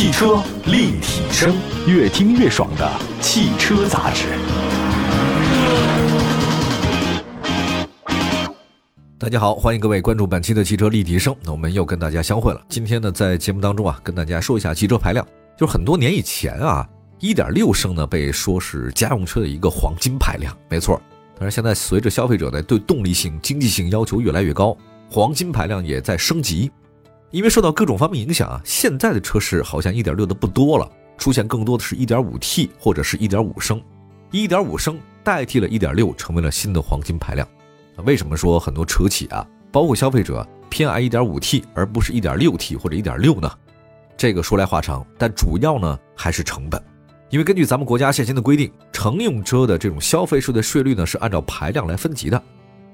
汽车立体声，越听越爽的汽车杂志。大家好，欢迎各位关注本期的汽车立体声。那我们又跟大家相会了。今天呢，在节目当中啊，跟大家说一下汽车排量。就是很多年以前啊，一点六升呢被说是家用车的一个黄金排量，没错。但是现在随着消费者呢对动力性、经济性要求越来越高，黄金排量也在升级。因为受到各种方面影响啊，现在的车市好像一点六的不多了，出现更多的是一点五 T 或者是一点五升，一点五升代替了一点六，成为了新的黄金排量。为什么说很多车企啊，包括消费者偏爱一点五 T 而不是一点六 T 或者一点六呢？这个说来话长，但主要呢还是成本。因为根据咱们国家现行的规定，乘用车的这种消费税的税率呢是按照排量来分级的，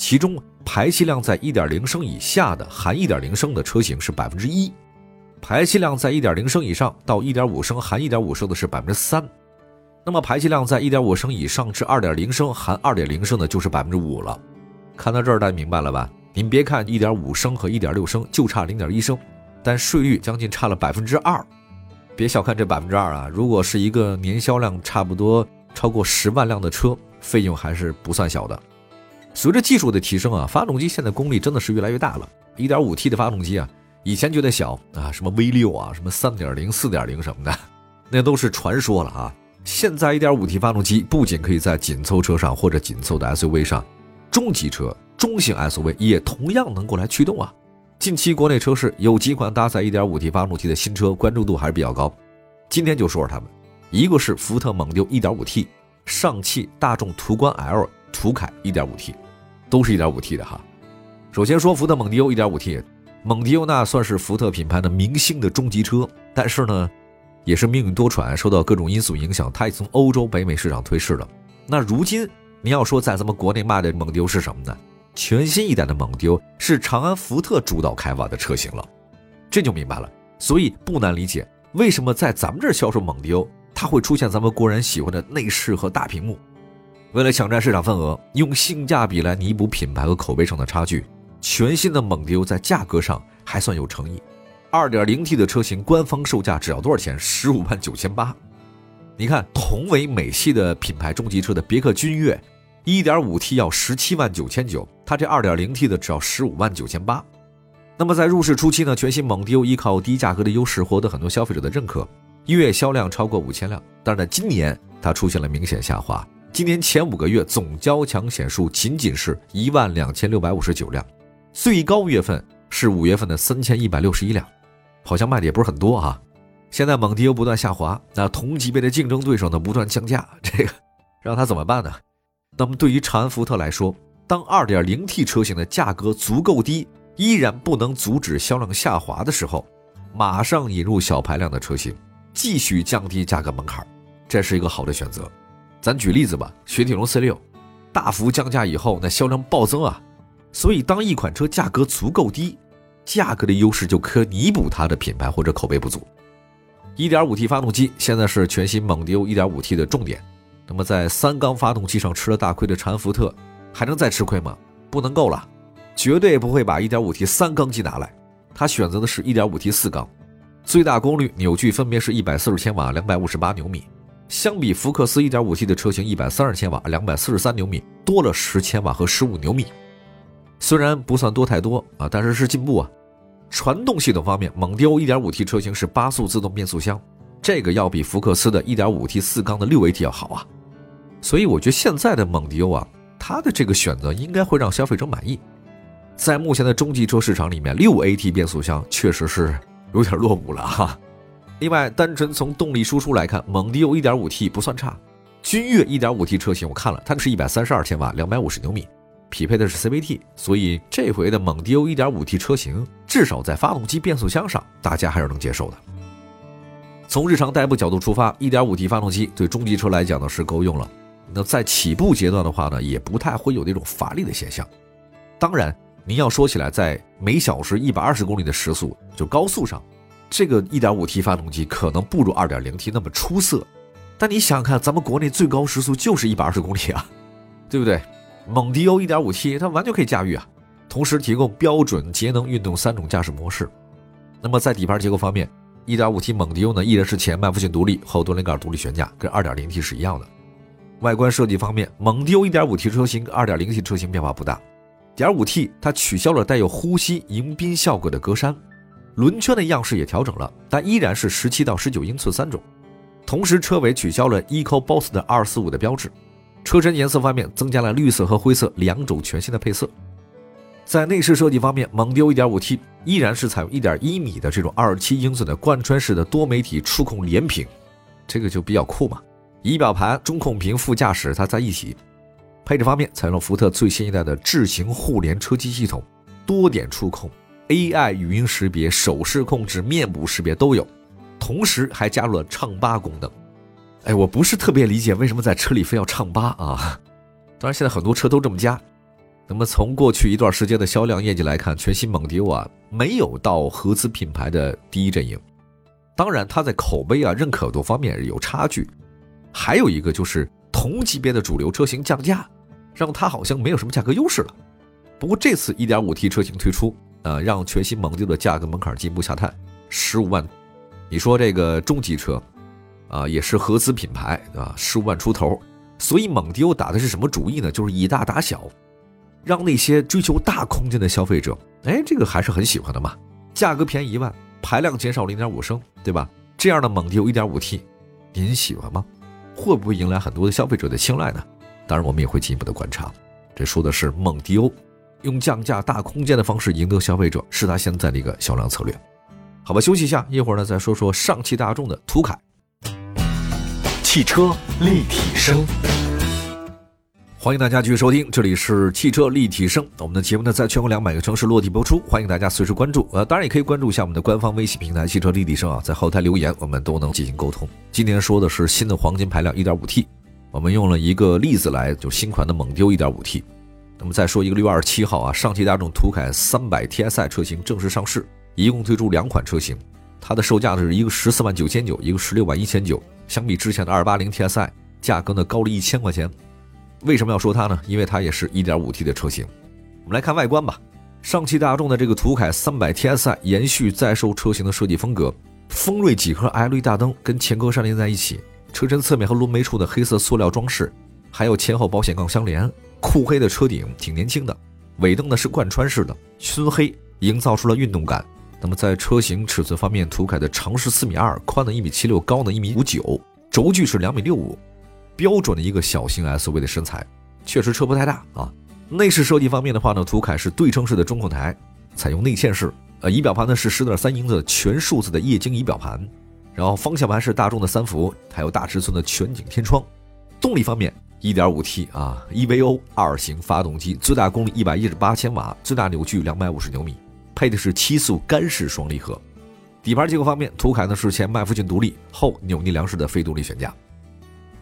其中排气量在一点零升以下的含一点零升的车型是百分之一，排气量在一点零升以上到一点五升含一点五升的是百分之三，那么排气量在一点五升以上至二点零升含二点零升的就是百分之五了。看到这儿，大家明白了吧？您别看一点五升和一点六升就差零点一升，但税率将近差了百分之二。别小看这百分之二啊！如果是一个年销量差不多超过十万辆的车，费用还是不算小的。随着技术的提升啊，发动机现在功力真的是越来越大了。一点五 T 的发动机啊，以前觉得小啊，什么 V 六啊，什么三点零、四点零什么的，那都是传说了啊。现在一点五 T 发动机不仅可以在紧凑车上或者紧凑的 SUV 上。中级车、中型 SUV 也同样能够来驱动啊！近期国内车市有几款搭载 1.5T 发动机的新车，关注度还是比较高。今天就说说它们，一个是福特蒙迪欧 1.5T，上汽大众途观 L、途凯 1.5T，都是一点五 T 的哈。首先说福特蒙迪欧 1.5T，蒙迪欧那算是福特品牌的明星的中级车，但是呢，也是命运多舛，受到各种因素影响，它已从欧洲、北美市场退市了。那如今。你要说在咱们国内卖的蒙迪欧是什么呢？全新一代的蒙迪欧是长安福特主导开发的车型了，这就明白了。所以不难理解为什么在咱们这儿销售蒙迪欧，它会出现咱们国人喜欢的内饰和大屏幕。为了抢占市场份额，用性价比来弥补品牌和口碑上的差距，全新的蒙迪欧在价格上还算有诚意。2.0T 的车型官方售价只要多少钱？十五万九千八。你看，同为美系的品牌中级车的别克君越，1.5T 要十七万九千九，它这 2.0T 的只要十五万九千八。那么在入市初期呢，全新蒙迪欧依靠低价格的优势获得很多消费者的认可，月销量超过五千辆。但是呢，今年它出现了明显下滑，今年前五个月总交强险数仅仅是一万两千六百五十九辆，最高月份是五月份的三千一百六十一辆，好像卖的也不是很多啊。现在蒙迪欧不断下滑，那同级别的竞争对手呢不断降价，这个让他怎么办呢？那么对于长安福特来说，当 2.0T 车型的价格足够低，依然不能阻止销量下滑的时候，马上引入小排量的车型，继续降低价格门槛，这是一个好的选择。咱举例子吧，雪铁龙 C6 大幅降价以后，那销量暴增啊。所以当一款车价格足够低，价格的优势就可弥补它的品牌或者口碑不足。1.5T 发动机现在是全新蒙迪欧 1.5T 的重点。那么在三缸发动机上吃了大亏的长安福特，还能再吃亏吗？不能够了，绝对不会把 1.5T 三缸机拿来。它选择的是 1.5T 四缸，最大功率扭矩分别是140千瓦、258牛米。相比福克斯 1.5T 的车型130千瓦、243牛米，多了10千瓦和15牛米。虽然不算多太多啊，但是是进步啊。传动系统方面，蒙迪欧 1.5T 车型是八速自动变速箱，这个要比福克斯的 1.5T 四缸的 6AT 要好啊。所以我觉得现在的蒙迪欧啊，它的这个选择应该会让消费者满意。在目前的中级车市场里面，6AT 变速箱确实是有点落伍了哈。另外，单纯从动力输出来看，蒙迪欧 1.5T 不算差。君越 1.5T 车型我看了，它是一百三十二千瓦，两百五十牛米。匹配的是 CVT，所以这回的蒙迪欧 1.5T 车型，至少在发动机、变速箱上，大家还是能接受的。从日常代步角度出发，1.5T 发动机对中级车来讲呢是够用了。那在起步阶段的话呢，也不太会有那种乏力的现象。当然，您要说起来，在每小时120公里的时速，就高速上，这个 1.5T 发动机可能不如 2.0T 那么出色。但你想想看，咱们国内最高时速就是120公里啊，对不对？蒙迪欧 1.5T 它完全可以驾驭啊，同时提供标准、节能、运动三种驾驶模式。那么在底盘结构方面，1.5T 蒙迪欧呢依然是前麦弗逊独立后多连杆独立悬架，跟 2.0T 是一样的。外观设计方面，蒙迪欧 1.5T 车型跟 2.0T 车型变化不大。1.5T 它取消了带有呼吸迎宾效果的格栅，轮圈的样式也调整了，但依然是17到19英寸三种。同时，车尾取消了 EcoBoost 的245的标志。车身颜色方面，增加了绿色和灰色两种全新的配色。在内饰设计方面，蒙迪欧 1.5T 依然是采用1.1米的这种27英寸的贯穿式的多媒体触控连屏，这个就比较酷嘛。仪表盘、中控屏、副驾驶它在一起。配置方面，采用了福特最新一代的智行互联车机系统，多点触控、AI 语音识别、手势控制、面部识别都有，同时还加入了唱吧功能。哎，我不是特别理解为什么在车里非要唱吧啊？当然，现在很多车都这么加。那么从过去一段时间的销量业绩来看，全新蒙迪欧啊没有到合资品牌的第一阵营。当然，它在口碑啊认可度方面有差距。还有一个就是同级别的主流车型降价，让它好像没有什么价格优势了。不过这次 1.5T 车型推出，呃，让全新蒙迪欧的价格门槛进一步下探，十五万。你说这个中级车，啊，也是合资品牌啊，十五万出头。所以蒙迪欧打的是什么主意呢？就是以大打小。让那些追求大空间的消费者，哎，这个还是很喜欢的嘛。价格便宜一万，排量减少零点五升，对吧？这样的蒙迪欧一点五 T，您喜欢吗？会不会迎来很多的消费者的青睐呢？当然，我们也会进一步的观察。这说的是蒙迪欧用降价大空间的方式赢得消费者，是他现在的一个销量策略。好吧，休息一下，一会儿呢再说说上汽大众的途凯。汽车立体声。欢迎大家继续收听，这里是汽车立体声。我们的节目呢，在全国两百个城市落地播出，欢迎大家随时关注。呃，当然也可以关注一下我们的官方微信平台“汽车立体声”啊，在后台留言，我们都能进行沟通。今天说的是新的黄金排量 1.5T，我们用了一个例子来，就新款的蒙迪欧 1.5T。那么再说一个六月二十七号啊，上汽大众途凯三百 TSI 车型正式上市，一共推出两款车型，它的售价呢是一个十四万九千九，一个十六万一千九，相比之前的二八零 TSI，价格呢高了一千块钱。为什么要说它呢？因为它也是一点五 T 的车型。我们来看外观吧。上汽大众的这个途凯三百 TSI 延续在售车型的设计风格，锋锐几何 LED 大灯跟前格栅连在一起，车身侧面和轮眉处的黑色塑料装饰，还有前后保险杠相连，酷黑的车顶挺年轻的。尾灯呢是贯穿式的熏黑，营造出了运动感。那么在车型尺寸方面，途凯的长是四米二，宽的一米七六，高呢一米五九，轴距是两米六五。标准的一个小型 SUV 的身材，确实车不太大啊。内饰设计方面的话呢，途凯是对称式的中控台，采用内嵌式。呃，仪表盘呢是十点三英寸全数字的液晶仪表盘，然后方向盘是大众的三幅，还有大尺寸的全景天窗。动力方面，1.5T 啊，EVO 二型发动机，最大功率一百一十八千瓦，最大扭矩两百五十牛米，配的是七速干式双离合。底盘结构方面，途凯呢是前麦弗逊独立后扭力梁式的非独立悬架。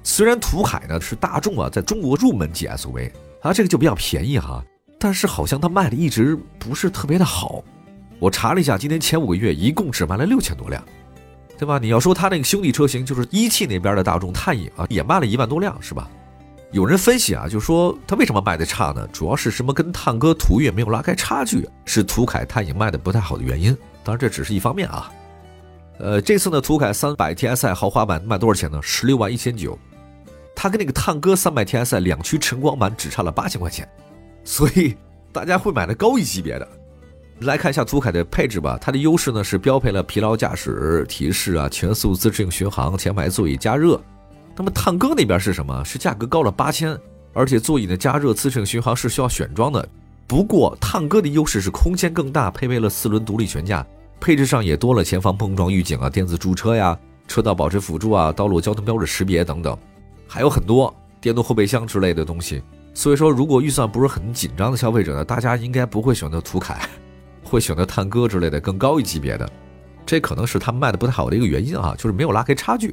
虽然途凯呢是大众啊在中国入门级 SUV 啊，这个就比较便宜哈，但是好像它卖的一直不是特别的好。我查了一下，今年前五个月一共只卖了六千多辆，对吧？你要说它那个兄弟车型就是一汽那边的大众探影啊，也卖了一万多辆，是吧？有人分析啊，就说它为什么卖的差呢？主要是什么跟探歌途岳没有拉开差距，是途凯探影卖的不太好的原因。当然这只是一方面啊。呃，这次呢，途凯三百 TSI 豪华版卖多少钱呢？十六万一千九。它跟那个探歌三百 TSI 两驱晨光版只差了八千块钱，所以大家会买的高一级别的。来看一下途凯的配置吧，它的优势呢是标配了疲劳驾驶提示啊、全速自适应巡航、前排座椅加热。那么探歌那边是什么？是价格高了八千，而且座椅的加热、自适应巡航是需要选装的。不过探歌的优势是空间更大，配备了四轮独立悬架，配置上也多了前方碰撞预警啊、电子驻车呀、车道保持辅助啊、道路交通标志识别等等。还有很多电动后备箱之类的东西，所以说如果预算不是很紧张的消费者呢，大家应该不会选择途凯，会选择探歌之类的更高一级别的，这可能是他们卖的不太好的一个原因啊，就是没有拉开差距。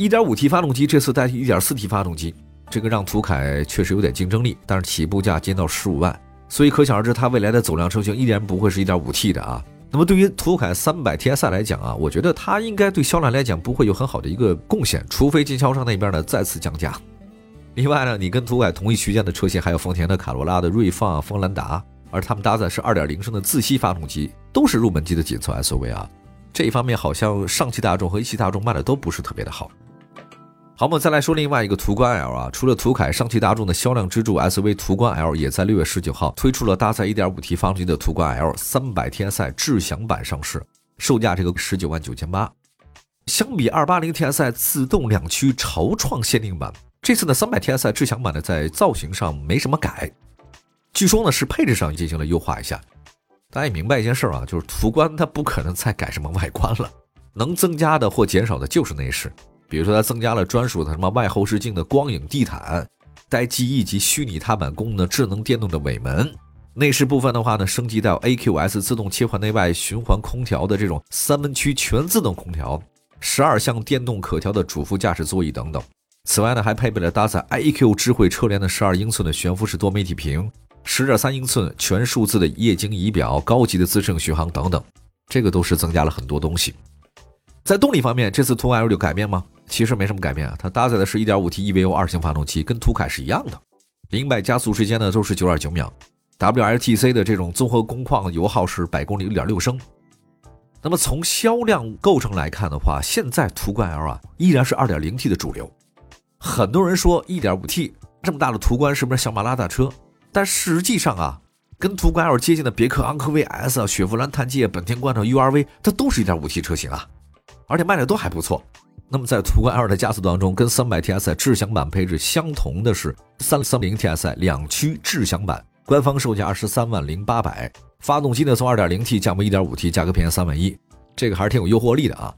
1.5T 发动机这次代替 1.4T 发动机，这个让途凯确实有点竞争力，但是起步价仅到十五万，所以可想而知它未来的走量车型依然不会是 1.5T 的啊。那么对于途凯三百 TSI 来讲啊，我觉得它应该对销量来讲不会有很好的一个贡献，除非经销商那边呢再次降价。另外呢，你跟途凯同一区间的车型还有丰田的卡罗拉的锐放、锋兰达，而他们搭载是2.0升的自吸发动机，都是入门级的紧凑 SUV 啊。这一方面好像上汽大众和一汽大众卖的都不是特别的好。好，我们再来说另外一个途观 L 啊，除了途凯，上汽大众的销量支柱 SUV 途观 L 也在六月十九号推出了搭载 1.5T 发动机的途观 L 300 TSI 智享版上市，售价这个十九万九千八。相比280 TSI 自动两驱潮创限定版，这次的300 TSI 智享版呢在造型上没什么改，据说呢是配置上进行了优化一下。大家也明白一件事啊，就是途观它不可能再改什么外观了，能增加的或减少的就是内饰。比如说，它增加了专属的什么外后视镜的光影地毯，带记忆及虚拟踏板功能的智能电动的尾门。内饰部分的话呢，升级到 AQS 自动切换内外循环空调的这种三温区全自动空调，十二项电动可调的主副驾驶座椅等等。此外呢，还配备了搭载 iQ 智慧车联的十二英寸的悬浮式多媒体屏，十点三英寸全数字的液晶仪表，高级的自适应巡航等等。这个都是增加了很多东西。在动力方面，这次途观 L 有改变吗？其实没什么改变啊，它搭载的是 1.5T EVO 二型发动机，跟途凯是一样的，零百加速时间呢都是9.9秒，WLTC 的这种综合工况油耗是百公里6.6升。那么从销量构成来看的话，现在途观 L 啊依然是 2.0T 的主流。很多人说 1.5T 这么大的途观是不是小马拉大车？但实际上啊，跟途观 L 接近的别克昂科威 S、雪佛兰探界、本田观潮 URV，它都是一点五 T 车型啊，而且卖的都还不错。那么在途观 L 的加速当中，跟300 TSI 智享版配置相同的是330 TSI 两驱智享版，官方售价二十三万零八百，发动机呢从 2.0T 降为 1.5T，价格便宜三万一，这个还是挺有诱惑力的啊。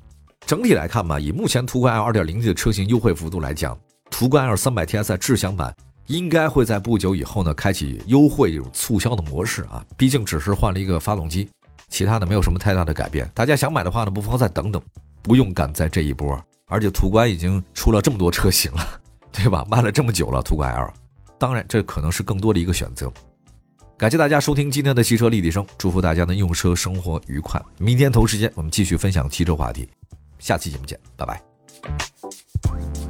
整体来看吧，以目前途观 L 2.0T 的车型优惠幅度来讲，途观 L 300 TSI 智享版应该会在不久以后呢开启优惠这种促销的模式啊，毕竟只是换了一个发动机，其他的没有什么太大的改变。大家想买的话呢，不妨再等等，不用赶在这一波。而且途观已经出了这么多车型了，对吧？卖了这么久了，途观 L，当然这可能是更多的一个选择。感谢大家收听今天的汽车立体声，祝福大家的用车生活愉快。明天同时间我们继续分享汽车话题，下期节目见，拜拜。